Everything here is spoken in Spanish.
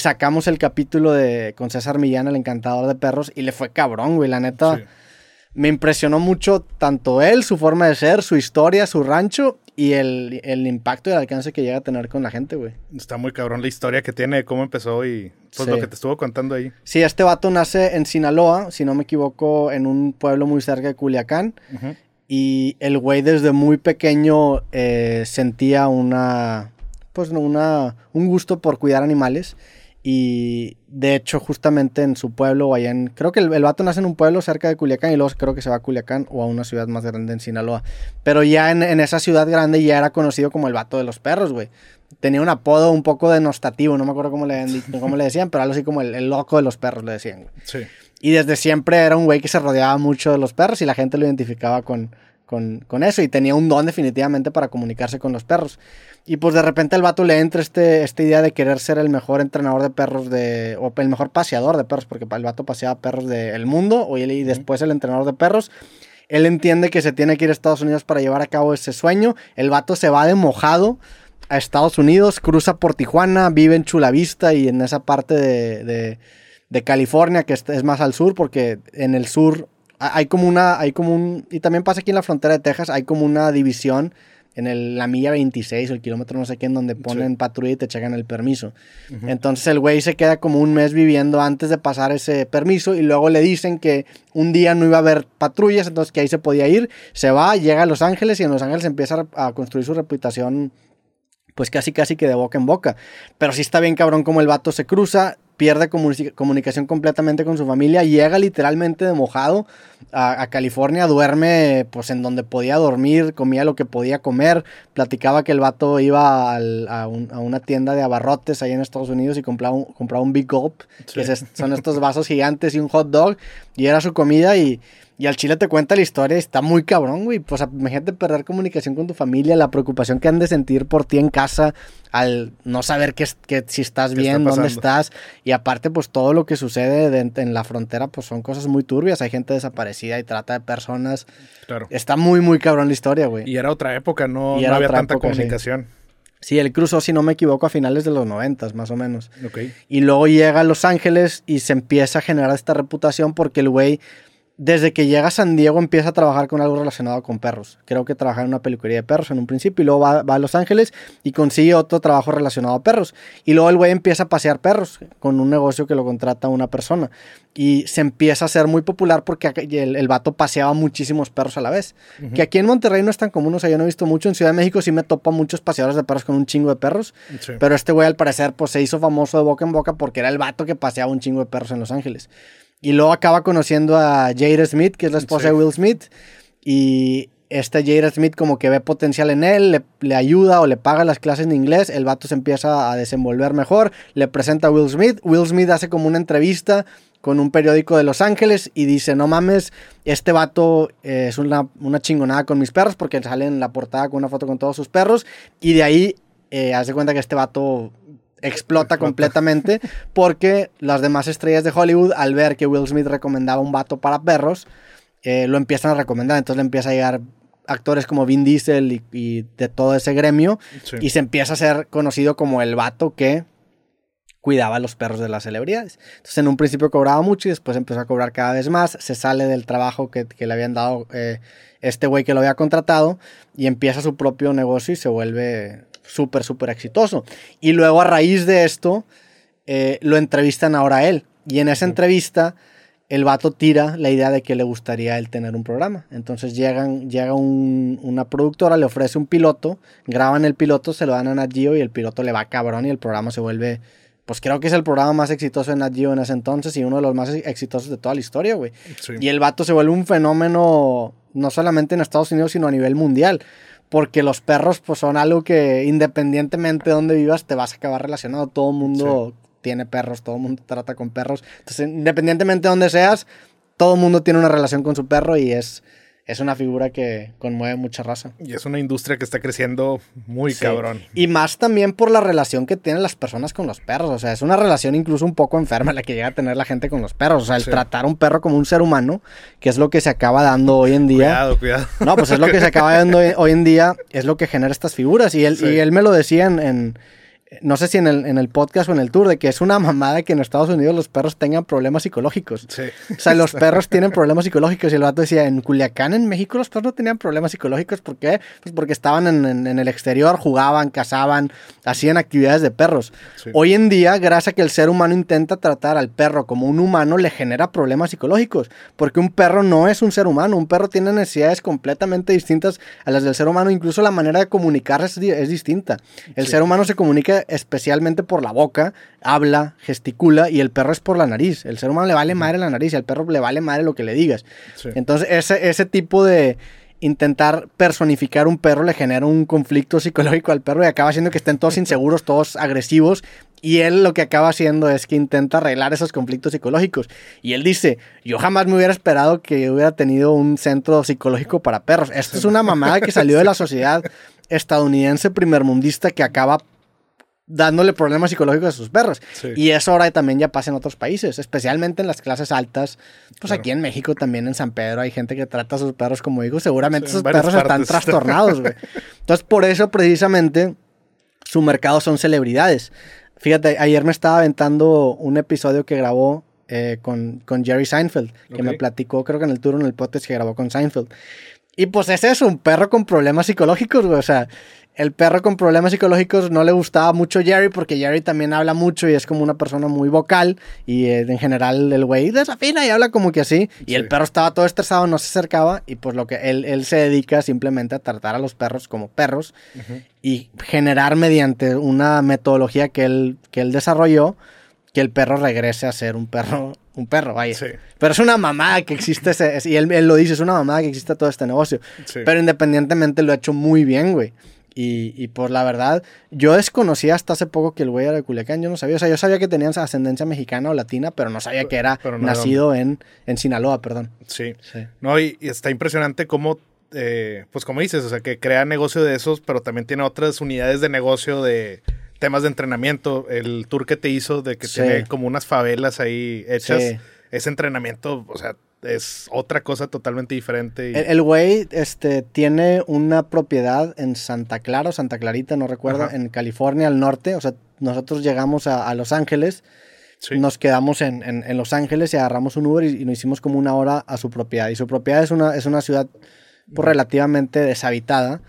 sacamos el capítulo de con César Millán, el encantador de perros, y le fue cabrón, güey. La neta, me impresionó mucho tanto él, su forma de ser, su historia, su rancho y el, impacto y el alcance que llega a tener con la gente, güey. Está muy cabrón la historia que tiene, cómo empezó y pues lo que te estuvo contando ahí. Sí, este vato nace en Sinaloa, si no me equivoco, en un pueblo muy cerca de Culiacán. Y el güey desde muy pequeño eh, sentía una, pues una, un gusto por cuidar animales. Y de hecho, justamente en su pueblo, o allá en. Creo que el, el, vato nace en un pueblo cerca de Culiacán y luego creo que se va a Culiacán o a una ciudad más grande en Sinaloa. Pero ya en, en esa ciudad grande ya era conocido como el vato de los perros, güey. Tenía un apodo un poco denostativo, no me acuerdo cómo le, cómo le decían, pero algo así como el, el, loco de los perros le decían, güey. Sí. Y desde siempre era un güey que se rodeaba mucho de los perros y la gente lo identificaba con, con, con eso y tenía un don definitivamente para comunicarse con los perros. Y pues de repente el vato le entra este, esta idea de querer ser el mejor entrenador de perros de, o el mejor paseador de perros, porque el vato paseaba perros del mundo y después el entrenador de perros. Él entiende que se tiene que ir a Estados Unidos para llevar a cabo ese sueño. El vato se va de mojado a Estados Unidos, cruza por Tijuana, vive en Chula Vista y en esa parte de, de California, que es más al sur, porque en el sur hay como una, hay como un, y también pasa aquí en la frontera de Texas, hay como una división en la milla 26 o el kilómetro no sé qué, en donde ponen patrulla y te checan el permiso. Entonces el güey se queda como un mes viviendo antes de pasar ese permiso y luego le dicen que un día no iba a haber patrullas, entonces que ahí se podía ir, se va, llega a Los Ángeles y en Los Ángeles empieza a construir su reputación pues casi casi que de boca en boca. Pero sí está bien cabrón como el vato se cruza, pierde comunicación completamente con su familia, llega literalmente de mojado a, California, duerme pues en donde podía dormir, comía lo que podía comer, platicaba que el vato iba a, una tienda de abarrotes ahí en Estados Unidos y compraba un, compraba un Big Gulp, que son estos vasos gigantes y un hot dog, y era su comida y y al chile te cuenta la historia y está muy cabrón, güey. Pues imagínate perder comunicación con tu familia, la preocupación que han de sentir por ti en casa, al no saber que, que si estás bien, dónde estás. Y aparte, pues todo lo que sucede en la frontera, pues son cosas muy turbias. Hay gente desaparecida y trata de personas. Claro. Está muy, muy cabrón la historia, güey. Y era otra época, no, había tanta comunicación. Sí. él cruzó, si no me equivoco, a finales de los noventas, más o menos. Okay. Y luego llega a Los Ángeles y se empieza a generar esta reputación porque el güey desde que llega a San Diego empieza a trabajar con algo relacionado con perros. Creo que trabaja en una peluquería de perros en un principio y luego va, a Los Ángeles y consigue otro trabajo relacionado a perros. Y luego el güey empieza a pasear perros con un negocio que lo contrata una persona. Y se empieza a hacer muy popular porque el, el vato paseaba muchísimos perros a la vez. Que aquí en Monterrey no es tan común, o sea, yo no he visto mucho. En Ciudad de México sí me topo a muchos paseadores de perros con un chingo de perros. Pero este güey al parecer pues se hizo famoso de boca en boca porque era el vato que paseaba un chingo de perros en Los Ángeles. Y luego acaba conociendo a Jada Smith, que es la esposa de Will Smith. Y este Jada Smith como que ve potencial en él, le, ayuda o le paga las clases de inglés, el vato se empieza a desenvolver mejor, le presenta a Will Smith, Will Smith hace como una entrevista con un periódico de Los Ángeles y dice, no mames, este vato eh, es una, una, chingonada con mis perros porque sale en la portada con una foto con todos sus perros y de ahí eh, hace cuenta que este vato explota completamente porque las demás estrellas de Hollywood, al ver que Will Smith recomendaba un vato para perros, eh, lo empiezan a recomendar. Entonces le empieza a llegar actores como Vin Diesel y, de todo ese gremio y se empieza a ser conocido como el vato que cuidaba a los perros de las celebridades. Entonces en un principio cobraba mucho y después empezó a cobrar cada vez más, se sale del trabajo que, le habían dado eh, este güey que lo había contratado y empieza su propio negocio y se vuelve súper, súper exitoso. Y luego a raíz de esto, eh, lo entrevistan ahora a él. Y en esa entrevista, el vato tira la idea de que le gustaría él tener un programa. Entonces llegan, llega una productora, le ofrece un piloto, graban el piloto, se lo dan a Nat Geo y el piloto le va cabrón y el programa se vuelve... Pues creo que es el programa más exitoso de Nat Geo en ese entonces y uno de los más exitosos de toda la historia, güey. Y el vato se vuelve un fenómeno no solamente en Estados Unidos, sino a nivel mundial porque los perros pues son algo que independientemente de dónde vivas te vas a acabar relacionado. Todo el mundo tiene perros, todo el mundo trata con perros. Entonces, independientemente de dónde seas, todo el mundo tiene una relación con su perro y es es una figura que conmueve mucha raza. Y es una industria que está creciendo muy cabrón. Y más también por la relación que tienen las personas con los perros. O sea, es una relación incluso un poco enferma la que llega a tener la gente con los perros. O sea, el tratar a un perro como un ser humano, que es lo que se acaba dando hoy en día. Cuidado, cuidado. No, pues es lo que se acaba dando hoy en día, es lo que genera estas figuras. Y él, y él me lo decía en no sé si en el, en el podcast o en el tour, de que es una mamada que en Estados Unidos los perros tengan problemas psicológicos. Sí. O sea, los perros tienen problemas psicológicos. Y el vato decía, en Culiacán, en México, los perros no tenían problemas psicológicos. ¿Por qué? Pues porque estaban en, en, el exterior, jugaban, cazaban, hacían actividades de perros. Sí. Hoy en día, gracias a que el ser humano intenta tratar al perro como un humano, le genera problemas psicológicos. Porque un perro no es un ser humano. Un perro tiene necesidades completamente distintas a las del ser humano. Incluso la manera de comunicarse es, es distinta. El Sí. ser humano se comunica especialmente por la boca, habla, gesticula y el perro es por la nariz. El ser humano le vale madre la nariz y al perro le vale madre lo que le digas. Sí. Entonces ese, ese tipo de intentar personificar un perro le genera un conflicto psicológico al perro y acaba haciendo que estén todos inseguros, todos agresivos. Y él lo que acaba haciendo es que intenta arreglar esos conflictos psicológicos. Y él dice, yo jamás me hubiera esperado que hubiera tenido un centro psicológico para perros. Esto es una mamada que salió de la sociedad estadounidense primermundista que acaba dándole problemas psicológicos a sus perros. Sí. Y eso ahora también ya pasa en otros países, especialmente en las clases altas. Pues Claro. aquí en México también, en San Pedro, hay gente que trata a sus perros como hijos. Seguramente Sí, varias perros están trastornados, güey. Entonces, por eso precisamente su mercado son celebridades. Fíjate, ayer me estaba aventando un episodio que grabó eh, con, con Jerry Seinfeld, que me Ok. platicó, creo que en el tour en el podcast que grabó con Seinfeld. Y pues ese es un perro con problemas psicológicos, güey. O sea, el perro con problemas psicológicos no le gustaba mucho Jerry porque Jerry también habla mucho y es como una persona muy vocal. Y eh, en general el güey desafina y habla como que así. Y el perro estaba todo estresado, no se acercaba. Y pues lo que él, él se dedica simplemente a tratar a los perros como perros y generar mediante una metodología que él, que él desarrolló que el perro regrese a ser un perro, un perro, vaya. Sí. Pero es una mamada que existe ese, y él, él lo dice, es una mamada que existe todo este negocio. Sí. Pero independientemente lo ha hecho muy bien, güey. Y, y por la verdad, yo desconocía hasta hace poco que el güey era de Culiacán, yo no sabía, o sea, yo sabía que tenían ascendencia mexicana o latina, pero no sabía que era no nacido en, en Sinaloa, perdón. Sí. Sí. No, y, y está impresionante cómo, eh, pues como dices, o sea, que crea negocio de esos, pero también tiene otras unidades de negocio de temas de entrenamiento. El tour que te hizo de que Sí. tiene como unas favelas ahí hechas, Sí. ese entrenamiento, o sea, es otra cosa totalmente diferente. y- El el güey este, tiene una propiedad en Santa Clara o Santa Clarita, no recuerdo, Ajá. en California, al norte. O sea, nosotros llegamos a, a Los Ángeles, sí. nos quedamos en, en- en Los Ángeles y agarramos un Uber y, y nos hicimos como una hora a su propiedad. Y su propiedad es una, es una ciudad pues, relativamente deshabitada.